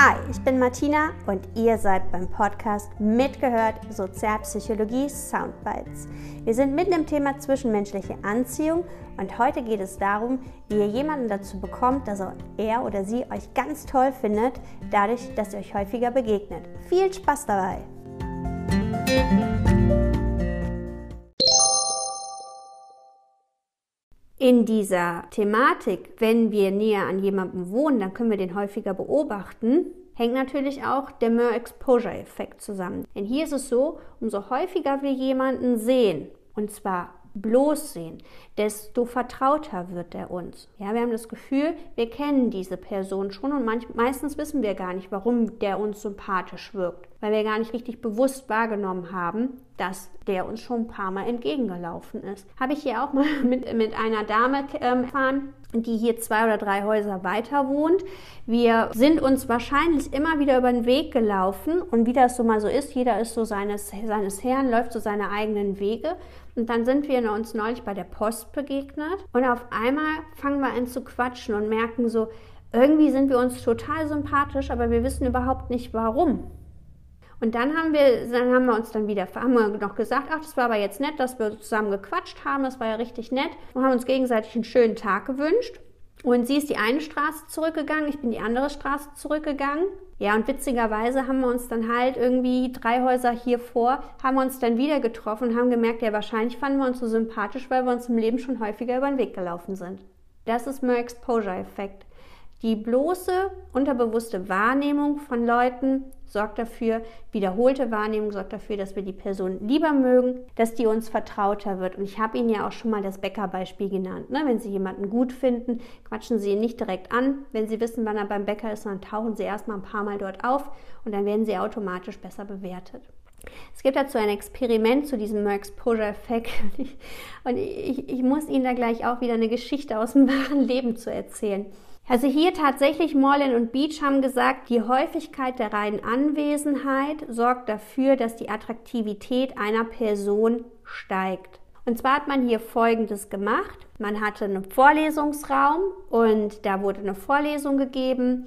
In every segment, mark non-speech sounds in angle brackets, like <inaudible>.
Hi, ich bin Martina und ihr seid beim Podcast Mitgehört Sozialpsychologie Soundbites. Wir sind mitten im Thema zwischenmenschliche Anziehung und heute geht es darum, wie ihr jemanden dazu bekommt, dass er oder sie euch ganz toll findet, dadurch, dass ihr euch häufiger begegnet. Viel Spaß dabei! In dieser Thematik, wenn wir näher an jemandem wohnen, dann können wir den häufiger beobachten, hängt natürlich auch der Mer-Exposure-Effekt zusammen. Denn hier ist es so, umso häufiger wir jemanden sehen, und zwar bloß sehen, desto vertrauter wird er uns. Ja, wir haben das Gefühl, wir kennen diese Person schon und manch, meistens wissen wir gar nicht, warum der uns sympathisch wirkt, weil wir gar nicht richtig bewusst wahrgenommen haben, dass der uns schon ein paar Mal entgegengelaufen ist. Habe ich hier auch mal <laughs> mit, mit einer Dame ähm, erfahren, die hier zwei oder drei Häuser weiter wohnt. Wir sind uns wahrscheinlich immer wieder über den Weg gelaufen und wie das so mal so ist, jeder ist so seines, seines Herrn, läuft so seine eigenen Wege. Und dann sind wir uns neulich bei der Post begegnet und auf einmal fangen wir an zu quatschen und merken so, irgendwie sind wir uns total sympathisch, aber wir wissen überhaupt nicht warum. Und dann haben wir, dann haben wir uns dann wieder, haben wir noch gesagt, ach, das war aber jetzt nett, dass wir zusammen gequatscht haben, das war ja richtig nett und haben uns gegenseitig einen schönen Tag gewünscht. Und sie ist die eine Straße zurückgegangen, ich bin die andere Straße zurückgegangen. Ja, und witzigerweise haben wir uns dann halt irgendwie drei Häuser hier vor, haben wir uns dann wieder getroffen und haben gemerkt, ja, wahrscheinlich fanden wir uns so sympathisch, weil wir uns im Leben schon häufiger über den Weg gelaufen sind. Das ist Mer Exposure Effekt. Die bloße unterbewusste Wahrnehmung von Leuten sorgt dafür, wiederholte Wahrnehmung sorgt dafür, dass wir die Person lieber mögen, dass die uns vertrauter wird. Und ich habe Ihnen ja auch schon mal das Bäckerbeispiel genannt. Ne? Wenn Sie jemanden gut finden, quatschen Sie ihn nicht direkt an. Wenn Sie wissen, wann er beim Bäcker ist, dann tauchen Sie erstmal ein paar Mal dort auf und dann werden Sie automatisch besser bewertet. Es gibt dazu ein Experiment zu diesem Exposure-Effekt <laughs> und ich, ich muss Ihnen da gleich auch wieder eine Geschichte aus dem wahren Leben zu erzählen. Also hier tatsächlich Morlin und Beach haben gesagt, die Häufigkeit der reinen Anwesenheit sorgt dafür, dass die Attraktivität einer Person steigt. Und zwar hat man hier Folgendes gemacht. Man hatte einen Vorlesungsraum und da wurde eine Vorlesung gegeben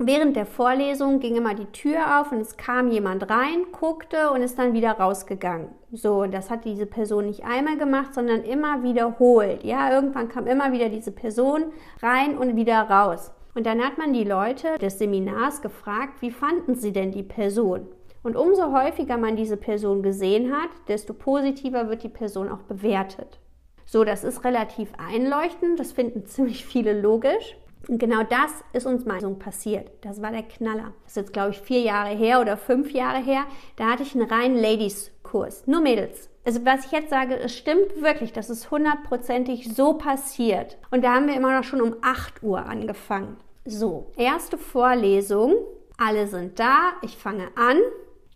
Während der Vorlesung ging immer die Tür auf und es kam jemand rein, guckte und ist dann wieder rausgegangen. So, und das hat diese Person nicht einmal gemacht, sondern immer wiederholt. Ja, irgendwann kam immer wieder diese Person rein und wieder raus. Und dann hat man die Leute des Seminars gefragt, wie fanden sie denn die Person? Und umso häufiger man diese Person gesehen hat, desto positiver wird die Person auch bewertet. So, das ist relativ einleuchtend, das finden <laughs> ziemlich viele logisch. Und genau das ist uns mal passiert. Das war der Knaller. Das ist jetzt, glaube ich, vier Jahre her oder fünf Jahre her. Da hatte ich einen reinen Ladies-Kurs. Nur Mädels. Also was ich jetzt sage, es stimmt wirklich. Das ist hundertprozentig so passiert. Und da haben wir immer noch schon um 8 Uhr angefangen. So, erste Vorlesung. Alle sind da. Ich fange an.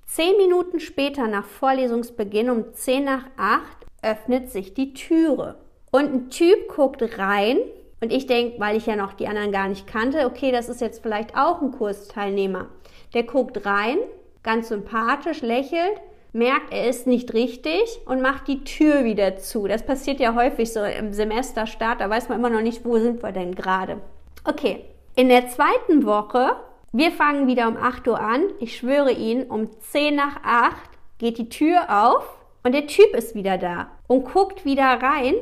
Zehn Minuten später nach Vorlesungsbeginn um 10 nach 8 öffnet sich die Türe. Und ein Typ guckt rein und ich denke, weil ich ja noch die anderen gar nicht kannte, okay, das ist jetzt vielleicht auch ein Kursteilnehmer. Der guckt rein, ganz sympathisch, lächelt, merkt, er ist nicht richtig und macht die Tür wieder zu. Das passiert ja häufig so im Semesterstart, da weiß man immer noch nicht, wo sind wir denn gerade. Okay, in der zweiten Woche, wir fangen wieder um 8 Uhr an. Ich schwöre Ihnen, um 10 nach 8 geht die Tür auf und der Typ ist wieder da und guckt wieder rein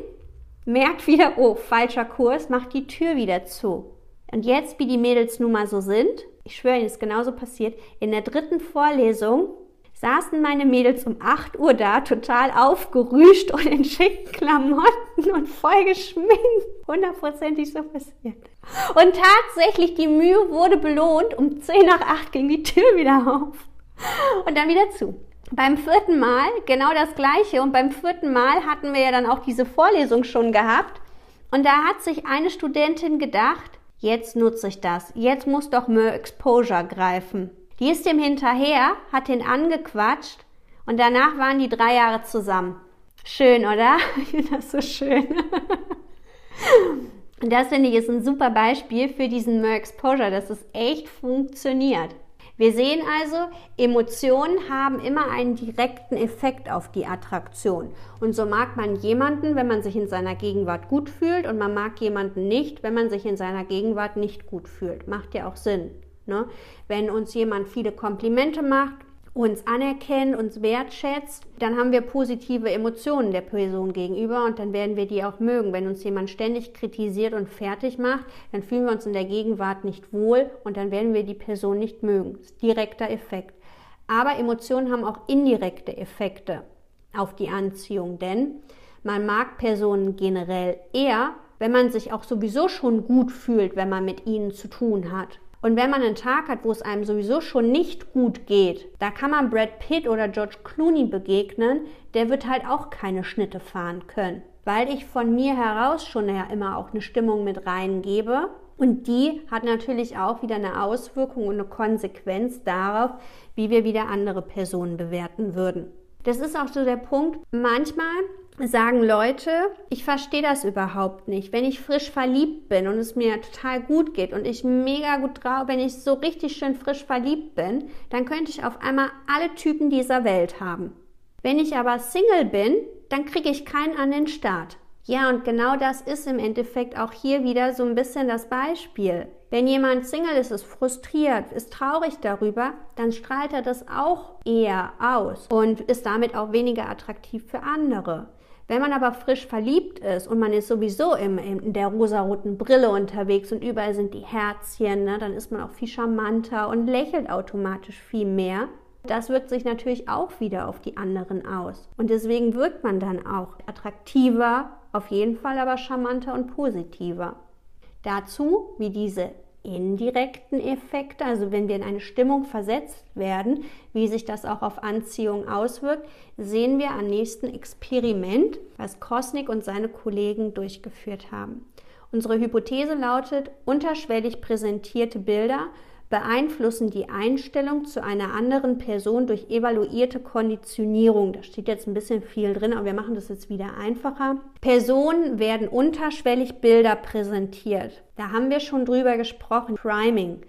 merkt wieder, oh, falscher Kurs, macht die Tür wieder zu. Und jetzt, wie die Mädels nun mal so sind, ich schwöre Ihnen, ist genauso passiert, in der dritten Vorlesung saßen meine Mädels um 8 Uhr da, total aufgerüscht und in schicken Klamotten und voll geschminkt. Hundertprozentig so passiert. Und tatsächlich, die Mühe wurde belohnt. Um 10 nach 8 ging die Tür wieder auf. Und dann wieder zu. Beim vierten Mal genau das gleiche und beim vierten Mal hatten wir ja dann auch diese Vorlesung schon gehabt und da hat sich eine Studentin gedacht, jetzt nutze ich das, jetzt muss doch mehr Exposure greifen. Die ist dem hinterher, hat den angequatscht und danach waren die drei Jahre zusammen. Schön, oder? <laughs> Ich finde das so schön. <laughs> Und das finde ich ist ein super Beispiel für diesen Mer Exposure, dass es echt funktioniert. Wir sehen also, Emotionen haben immer einen direkten Effekt auf die Attraktion. Und so mag man jemanden, wenn man sich in seiner Gegenwart gut fühlt, und man mag jemanden nicht, wenn man sich in seiner Gegenwart nicht gut fühlt. Macht ja auch Sinn. Ne? Wenn uns jemand viele Komplimente macht, uns anerkennt, uns wertschätzt, dann haben wir positive Emotionen der Person gegenüber und dann werden wir die auch mögen. Wenn uns jemand ständig kritisiert und fertig macht, dann fühlen wir uns in der Gegenwart nicht wohl und dann werden wir die Person nicht mögen. Direkter Effekt. Aber Emotionen haben auch indirekte Effekte auf die Anziehung, denn man mag Personen generell eher, wenn man sich auch sowieso schon gut fühlt, wenn man mit ihnen zu tun hat. Und wenn man einen Tag hat, wo es einem sowieso schon nicht gut geht, da kann man Brad Pitt oder George Clooney begegnen, der wird halt auch keine Schnitte fahren können. Weil ich von mir heraus schon ja immer auch eine Stimmung mit reingebe. Und die hat natürlich auch wieder eine Auswirkung und eine Konsequenz darauf, wie wir wieder andere Personen bewerten würden. Das ist auch so der Punkt. Manchmal sagen Leute, ich verstehe das überhaupt nicht. Wenn ich frisch verliebt bin und es mir total gut geht und ich mega gut drauf, wenn ich so richtig schön frisch verliebt bin, dann könnte ich auf einmal alle Typen dieser Welt haben. Wenn ich aber Single bin, dann kriege ich keinen an den Start. Ja, und genau das ist im Endeffekt auch hier wieder so ein bisschen das Beispiel. Wenn jemand Single ist, ist frustriert, ist traurig darüber, dann strahlt er das auch eher aus und ist damit auch weniger attraktiv für andere. Wenn man aber frisch verliebt ist und man ist sowieso im, in der rosaroten Brille unterwegs und überall sind die Herzchen, ne, dann ist man auch viel charmanter und lächelt automatisch viel mehr. Das wirkt sich natürlich auch wieder auf die anderen aus. Und deswegen wirkt man dann auch attraktiver, auf jeden Fall aber charmanter und positiver. Dazu, wie diese indirekten Effekte, also wenn wir in eine Stimmung versetzt werden, wie sich das auch auf Anziehung auswirkt, sehen wir am nächsten Experiment, was Kosnick und seine Kollegen durchgeführt haben. Unsere Hypothese lautet, unterschwellig präsentierte Bilder beeinflussen die Einstellung zu einer anderen Person durch evaluierte Konditionierung. Da steht jetzt ein bisschen viel drin, aber wir machen das jetzt wieder einfacher. Personen werden unterschwellig Bilder präsentiert. Da haben wir schon drüber gesprochen. Priming.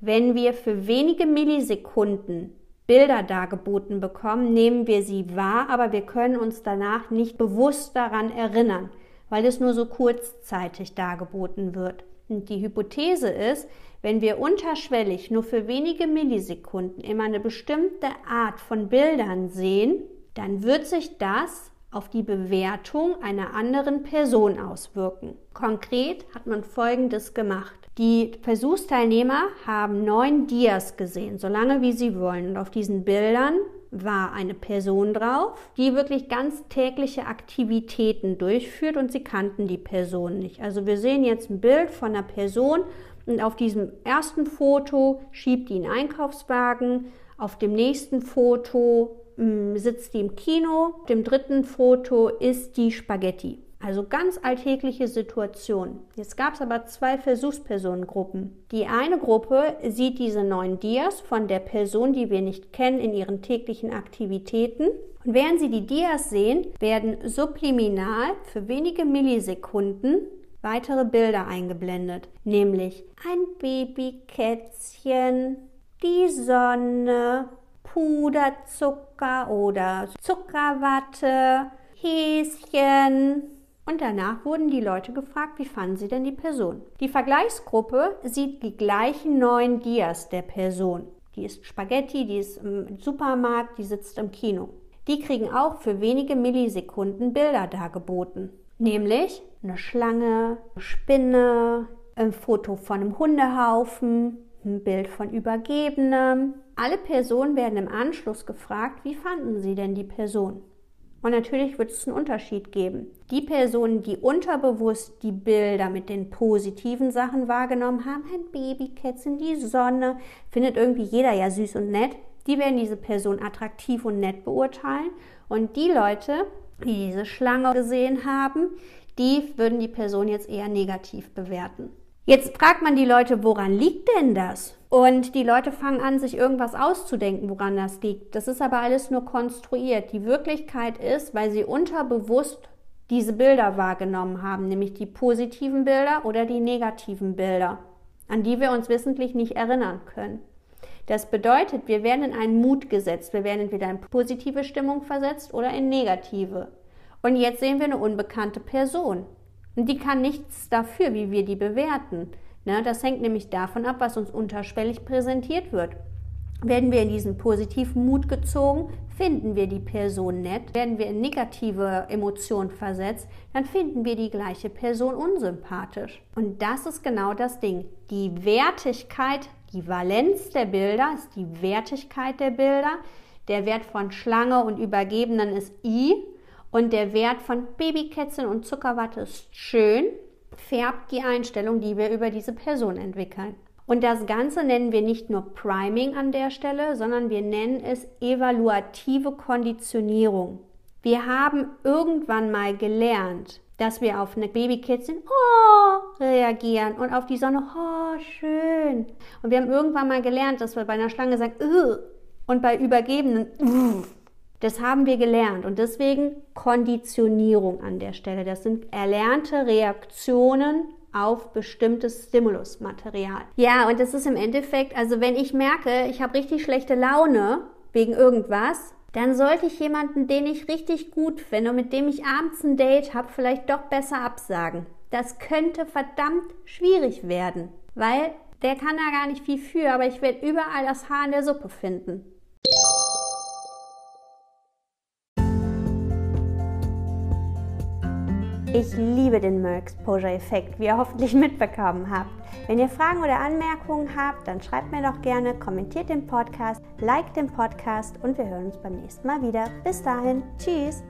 Wenn wir für wenige Millisekunden Bilder dargeboten bekommen, nehmen wir sie wahr, aber wir können uns danach nicht bewusst daran erinnern, weil es nur so kurzzeitig dargeboten wird. Und die Hypothese ist, wenn wir unterschwellig nur für wenige Millisekunden immer eine bestimmte Art von Bildern sehen, dann wird sich das auf die Bewertung einer anderen Person auswirken. Konkret hat man Folgendes gemacht. Die Versuchsteilnehmer haben neun Dias gesehen, so lange wie sie wollen. Und auf diesen Bildern war eine Person drauf, die wirklich ganz tägliche Aktivitäten durchführt und sie kannten die Person nicht. Also wir sehen jetzt ein Bild von einer Person und auf diesem ersten Foto schiebt die einen Einkaufswagen, auf dem nächsten Foto mh, mm, sitzt die im Kino, auf dem dritten Foto isst die Spaghetti. Also ganz alltägliche Situation. Jetzt gab es aber zwei Versuchspersonengruppen. Die eine Gruppe sieht diese neuen Dias von der Person, die wir nicht kennen, in ihren täglichen Aktivitäten. Und während sie die Dias sehen, werden subliminal für wenige Millisekunden weitere Bilder eingeblendet, nämlich ein Babykätzchen, die Sonne, Puderzucker oder Zuckerwatte, Häschen. Und danach wurden die Leute gefragt, wie fanden sie denn die Person? Die Vergleichsgruppe sieht die gleichen neun Dias der Person. Die ist Spaghetti, die ist im Supermarkt, die sitzt im Kino. Die kriegen auch für wenige Millisekunden Bilder dargeboten. Nämlich eine Schlange, eine Spinne, ein Foto von einem Hundehaufen, ein Bild von Übergebenem. Alle Personen werden im Anschluss gefragt, wie fanden sie denn die Person? Und natürlich wird es einen Unterschied geben. Die Personen, die unterbewusst die Bilder mit den positiven Sachen wahrgenommen haben, ein Babykätzchen, die Sonne, findet irgendwie jeder ja süß und nett, die werden diese Person attraktiv und nett beurteilen. Und die Leute, die diese Schlange gesehen haben, die würden die Person jetzt eher negativ bewerten. Jetzt fragt man die Leute, woran liegt denn das? Und die Leute fangen an, sich irgendwas auszudenken, woran das liegt. Das ist aber alles nur konstruiert. Die Wirklichkeit ist, weil sie unterbewusst diese Bilder wahrgenommen haben, nämlich die positiven Bilder oder die negativen Bilder, an die wir uns wissentlich nicht erinnern können. Das bedeutet, wir werden in einen Mut gesetzt. Wir werden entweder in positive Stimmung versetzt oder in negative. Und jetzt sehen wir eine unbekannte Person. Und die kann nichts dafür, wie wir die bewerten. Ne, das hängt nämlich davon ab, was uns unterschwellig präsentiert wird. Werden wir in diesen positiven Mut gezogen, finden wir die Person nett. Werden wir in negative Emotionen versetzt, dann finden wir die gleiche Person unsympathisch. Und das ist genau das Ding. Die Wertigkeit, die Valenz der Bilder ist die Wertigkeit der Bilder. Der Wert von Schlange und Übergebenen ist I. Und der Wert von Babykätzchen und Zuckerwatte ist schön. Färbt die Einstellung, die wir über diese Person entwickeln. Und das Ganze nennen wir nicht nur Priming an der Stelle, sondern wir nennen es evaluative Konditionierung. Wir haben irgendwann mal gelernt, dass wir auf eine Babykätzchen oh, reagieren und auf die Sonne oh, schön. Und wir haben irgendwann mal gelernt, dass wir bei einer Schlange sagen Ugh! und bei Übergebenen Ugh! Das haben wir gelernt und deswegen Konditionierung an der Stelle. Das sind erlernte Reaktionen auf bestimmtes Stimulusmaterial. Ja, und das ist im Endeffekt, also wenn ich merke, ich habe richtig schlechte Laune wegen irgendwas, dann sollte ich jemanden, den ich richtig gut finde und mit dem ich abends ein Date habe, vielleicht doch besser absagen. Das könnte verdammt schwierig werden, weil der kann da gar nicht viel für, aber ich werde überall das Haar in der Suppe finden. Ich liebe den Mer Exposure Effekt, wie ihr hoffentlich mitbekommen habt. Wenn ihr Fragen oder Anmerkungen habt, dann schreibt mir doch gerne, kommentiert den Podcast, liked den Podcast und wir hören uns beim nächsten Mal wieder. Bis dahin, tschüss!